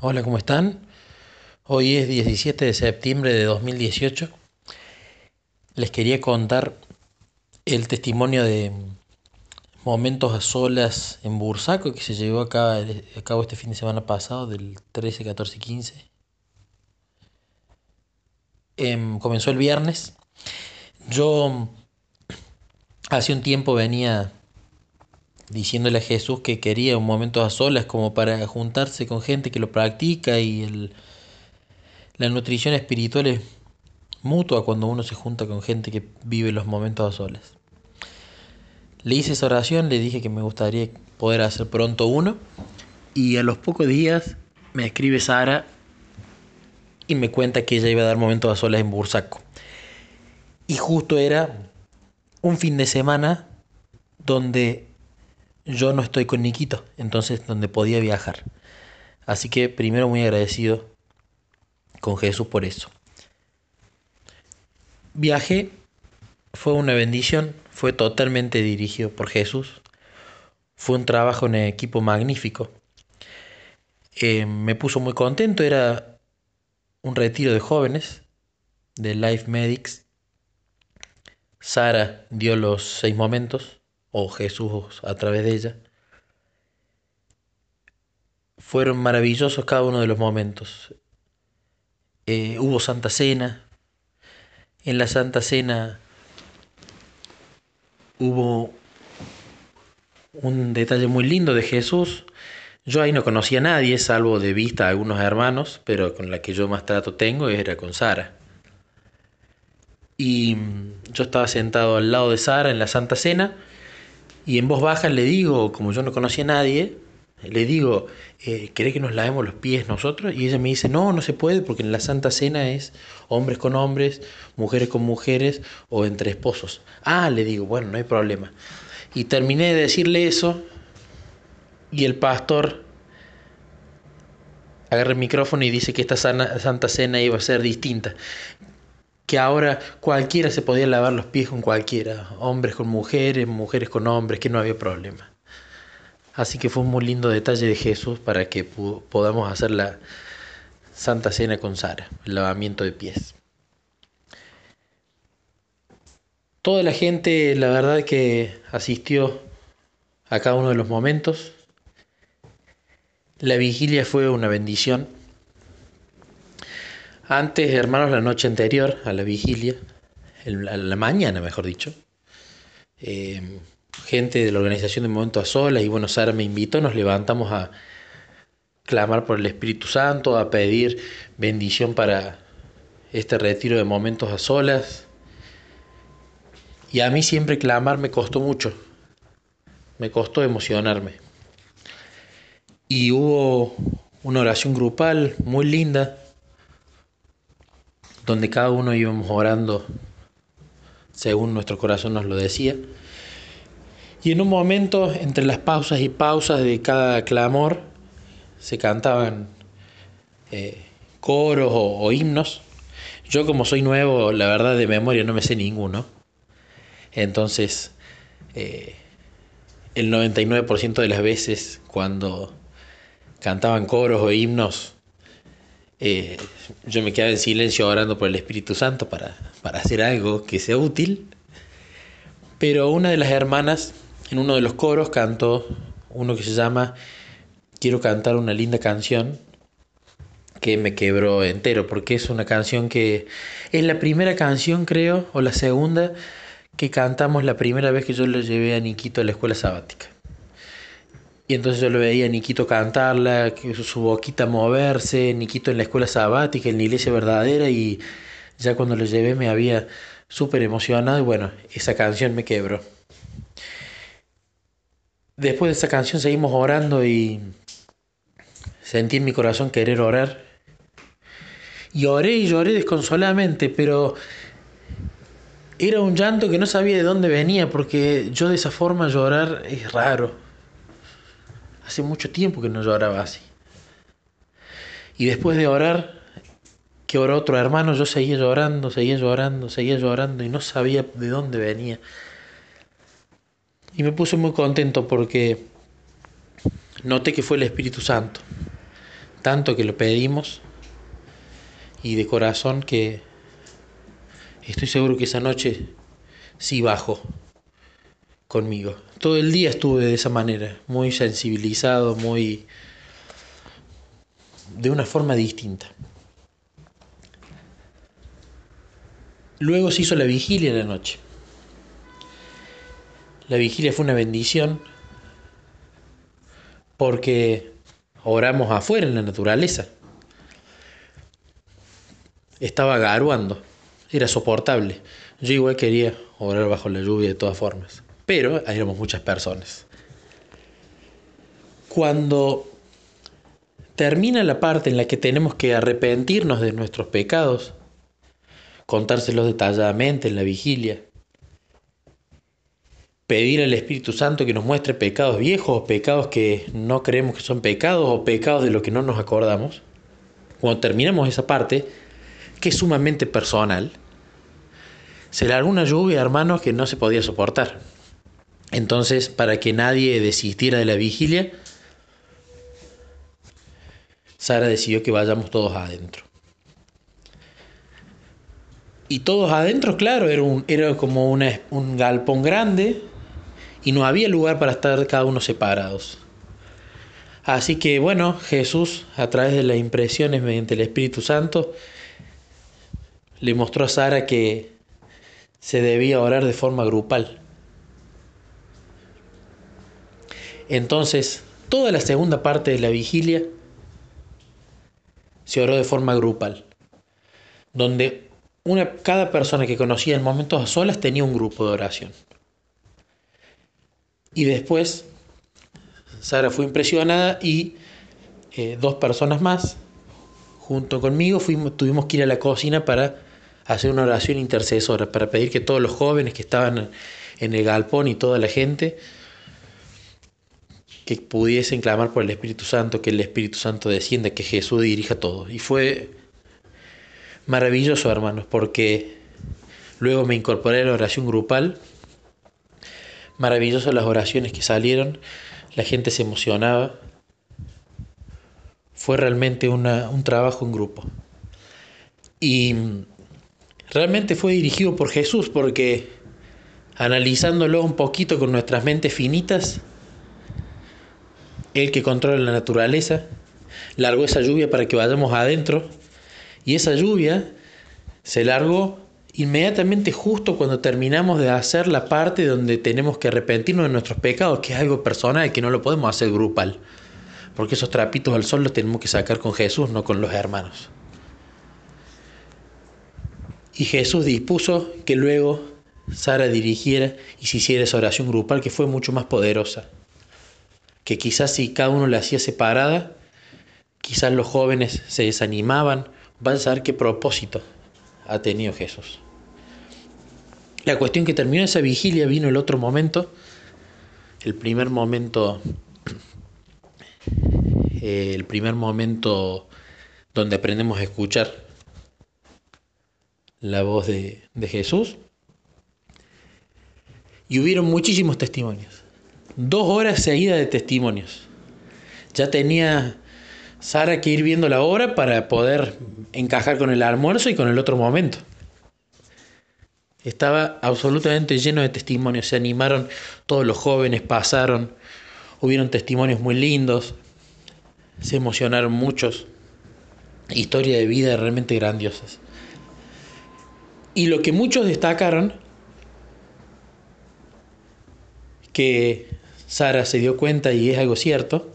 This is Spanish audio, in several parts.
Hola, ¿cómo están? Hoy es 17 de septiembre de 2018. Les quería contar el testimonio de momentos a solas en Bursaco que se llevó a cabo, este fin de semana pasado, del 13, 14 y 15. Em, comenzó el viernes. Yo hace un tiempo venía diciéndole a Jesús que quería un momento a solas como para juntarse con gente que lo practica y el, la nutrición espiritual es mutua cuando uno se junta con gente que vive los momentos a solas. Le hice esa oración, le dije que me gustaría poder hacer pronto uno y a los pocos días me escribe Sara y me cuenta que ella iba a dar momentos a solas en Bursaco. Y justo era un fin de semana donde yo no estoy con Nikito, entonces donde podía viajar. Así que primero muy agradecido con Jesús por eso. Viaje fue una bendición, fue totalmente dirigido por Jesús. Fue un trabajo en equipo magnífico. Eh, me puso muy contento, era un retiro de jóvenes de Life Medics. Sara dio los seis momentos o Jesús a través de ella. Fueron maravillosos cada uno de los momentos. Eh, hubo Santa Cena. En la Santa Cena hubo un detalle muy lindo de Jesús. Yo ahí no conocía a nadie, salvo de vista a algunos hermanos, pero con la que yo más trato tengo era con Sara. Y yo estaba sentado al lado de Sara en la Santa Cena y en voz baja le digo, como yo no conocía a nadie, le digo, eh, ¿querés que nos lavemos los pies nosotros? Y ella me dice, no, no se puede porque en la Santa Cena es hombres con hombres, mujeres con mujeres o entre esposos. Ah, le digo, bueno, no hay problema. Y terminé de decirle eso y el pastor agarra el micrófono y dice que esta Santa Cena iba a ser distinta que ahora cualquiera se podía lavar los pies con cualquiera, hombres con mujeres, mujeres con hombres, que no había problema. Así que fue un muy lindo detalle de Jesús para que podamos hacer la Santa Cena con Sara, el lavamiento de pies. Toda la gente, la verdad que asistió a cada uno de los momentos. La vigilia fue una bendición antes, hermanos, la noche anterior a la vigilia, a la mañana, mejor dicho, eh, gente de la organización de Momento a Solas, y bueno, Sara me invitó, nos levantamos a clamar por el Espíritu Santo, a pedir bendición para este retiro de Momentos a Solas. Y a mí siempre clamar me costó mucho, me costó emocionarme. Y hubo una oración grupal muy linda donde cada uno íbamos orando según nuestro corazón nos lo decía. Y en un momento, entre las pausas y pausas de cada clamor, se cantaban eh, coros o, himnos. Yo como soy nuevo, la verdad de memoria no me sé ninguno. Entonces, eh, el 99% de las veces cuando cantaban coros o himnos, eh, yo me quedaba en silencio orando por el Espíritu Santo para, para hacer algo que sea útil. Pero una de las hermanas en uno de los coros cantó uno que se llama Quiero cantar una linda canción que me quebró entero porque es una canción que es la primera canción creo o la segunda que cantamos la primera vez que yo le llevé a Niquito a la escuela sabática. Y entonces yo lo veía a Niquito cantarla, su boquita moverse, Niquito en la escuela sabática, en la iglesia verdadera, y ya cuando lo llevé me había súper emocionado y bueno, esa canción me quebró. Después de esa canción seguimos orando y sentí en mi corazón querer orar. Y oré y lloré desconsoladamente, pero era un llanto que no sabía de dónde venía, porque yo de esa forma llorar es raro. Hace mucho tiempo que no lloraba así. Y después de orar, que oró otro hermano, yo seguía llorando, seguía llorando, seguía llorando y no sabía de dónde venía. Y me puse muy contento porque noté que fue el Espíritu Santo. tanto que lo pedimos y de corazón que estoy seguro que esa noche sí bajó conmigo. Todo el día estuve de esa manera, muy sensibilizado, muy de una forma distinta. Luego se hizo la vigilia en la noche. La vigilia fue una bendición porque oramos afuera en la naturaleza. Estaba garuando, era soportable. Yo igual quería orar bajo la lluvia de todas formas, pero éramos muchas personas. Cuando termina la parte en la que tenemos que arrepentirnos de nuestros pecados, contárselos detalladamente en la vigilia, pedir al Espíritu Santo que nos muestre pecados viejos pecados que no creemos que son pecados o pecados de los que no nos acordamos. Cuando terminamos esa parte, que es sumamente personal, se largó una lluvia, hermanos, que no se podía soportar. Entonces, para que nadie desistiera de la vigilia, Sara decidió que vayamos todos adentro. Y todos adentro, claro, era, un, era como un galpón grande y no había lugar para estar cada uno separados. Así que bueno, Jesús, a través de las impresiones mediante el Espíritu Santo, le mostró a Sara que se debía orar de forma grupal. Entonces, toda la segunda parte de la vigilia se oró de forma grupal, donde una, cada persona que conocía en momentos a solas tenía un grupo de oración. Y después, Sara fue impresionada y eh, dos personas más, junto conmigo, fuimos, tuvimos que ir a la cocina para hacer una oración intercesora, para pedir que todos los jóvenes que estaban en el galpón y toda la gente, que pudiesen clamar por el Espíritu Santo, que el Espíritu Santo descienda, que Jesús dirija todo. Y fue maravilloso, hermanos, porque luego me incorporé a la oración grupal. Maravilloso las oraciones que salieron, la gente se emocionaba. Fue realmente un trabajo en grupo. Y realmente fue dirigido por Jesús, porque analizándolo un poquito con nuestras mentes finitas, el que controla la naturaleza, largó esa lluvia para que vayamos adentro. Y esa lluvia se largó inmediatamente justo cuando terminamos de hacer la parte donde tenemos que arrepentirnos de nuestros pecados, que es algo personal, que no lo podemos hacer grupal, porque esos trapitos al sol los tenemos que sacar con Jesús, no con los hermanos. Y Jesús dispuso que luego Sara dirigiera y se hiciera esa oración grupal que fue mucho más poderosa que quizás si cada uno la hacía separada, quizás los jóvenes se desanimaban, van a saber qué propósito ha tenido Jesús. La cuestión que terminó esa vigilia vino el otro momento, el primer momento, eh, el primer momento donde aprendemos a escuchar la voz de, de Jesús. Y hubieron muchísimos testimonios dos horas seguidas de testimonios. Ya tenía Sara que ir viendo la hora para poder encajar con el almuerzo y con el otro momento. Estaba absolutamente lleno de testimonios, se animaron todos los jóvenes, pasaron, hubieron testimonios muy lindos, se emocionaron muchos, historia de vida realmente grandiosas. Y lo que muchos destacaron, que Sara se dio cuenta y es algo cierto,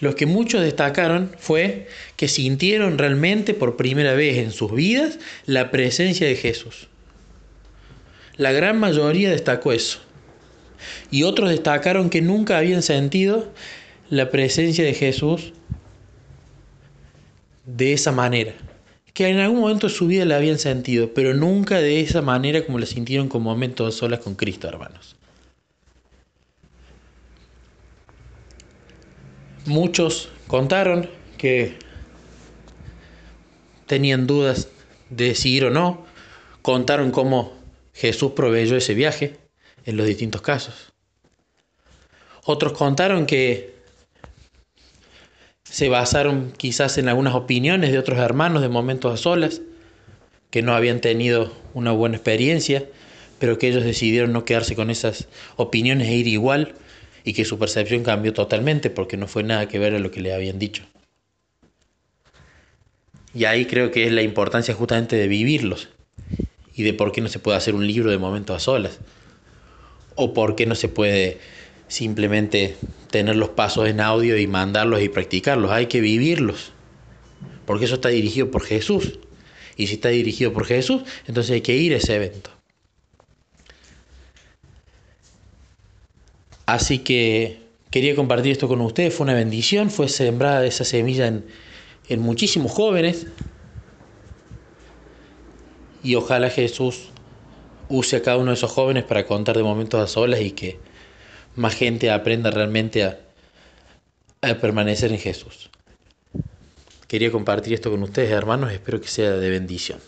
lo que muchos destacaron fue que sintieron realmente por primera vez en sus vidas la presencia de Jesús. La gran mayoría destacó eso. Y otros destacaron que nunca habían sentido la presencia de Jesús de esa manera. Que en algún momento de su vida la habían sentido, pero nunca de esa manera como la sintieron como momentos solas con Cristo, hermanos. Muchos contaron que tenían dudas de si ir o no. Contaron cómo Jesús proveyó ese viaje en los distintos casos. Otros contaron que se basaron quizás en algunas opiniones de otros hermanos de momentos a solas, que no habían tenido una buena experiencia, pero que ellos decidieron no quedarse con esas opiniones e ir igual y que su percepción cambió totalmente porque no fue nada que ver a lo que le habían dicho. Y ahí creo que es la importancia justamente de vivirlos y de por qué no se puede hacer un libro de momentos a solas o por qué no se puede simplemente tener los pasos en audio y mandarlos y practicarlos, hay que vivirlos, porque eso está dirigido por Jesús. Y si está dirigido por Jesús, entonces hay que ir a ese evento. Así que quería compartir esto con ustedes, fue una bendición, fue sembrada esa semilla en, en muchísimos jóvenes. Y ojalá Jesús use a cada uno de esos jóvenes para contar de momentos a solas y que más gente aprenda realmente a, a permanecer en Jesús. Quería compartir esto con ustedes, hermanos, espero que sea de bendición.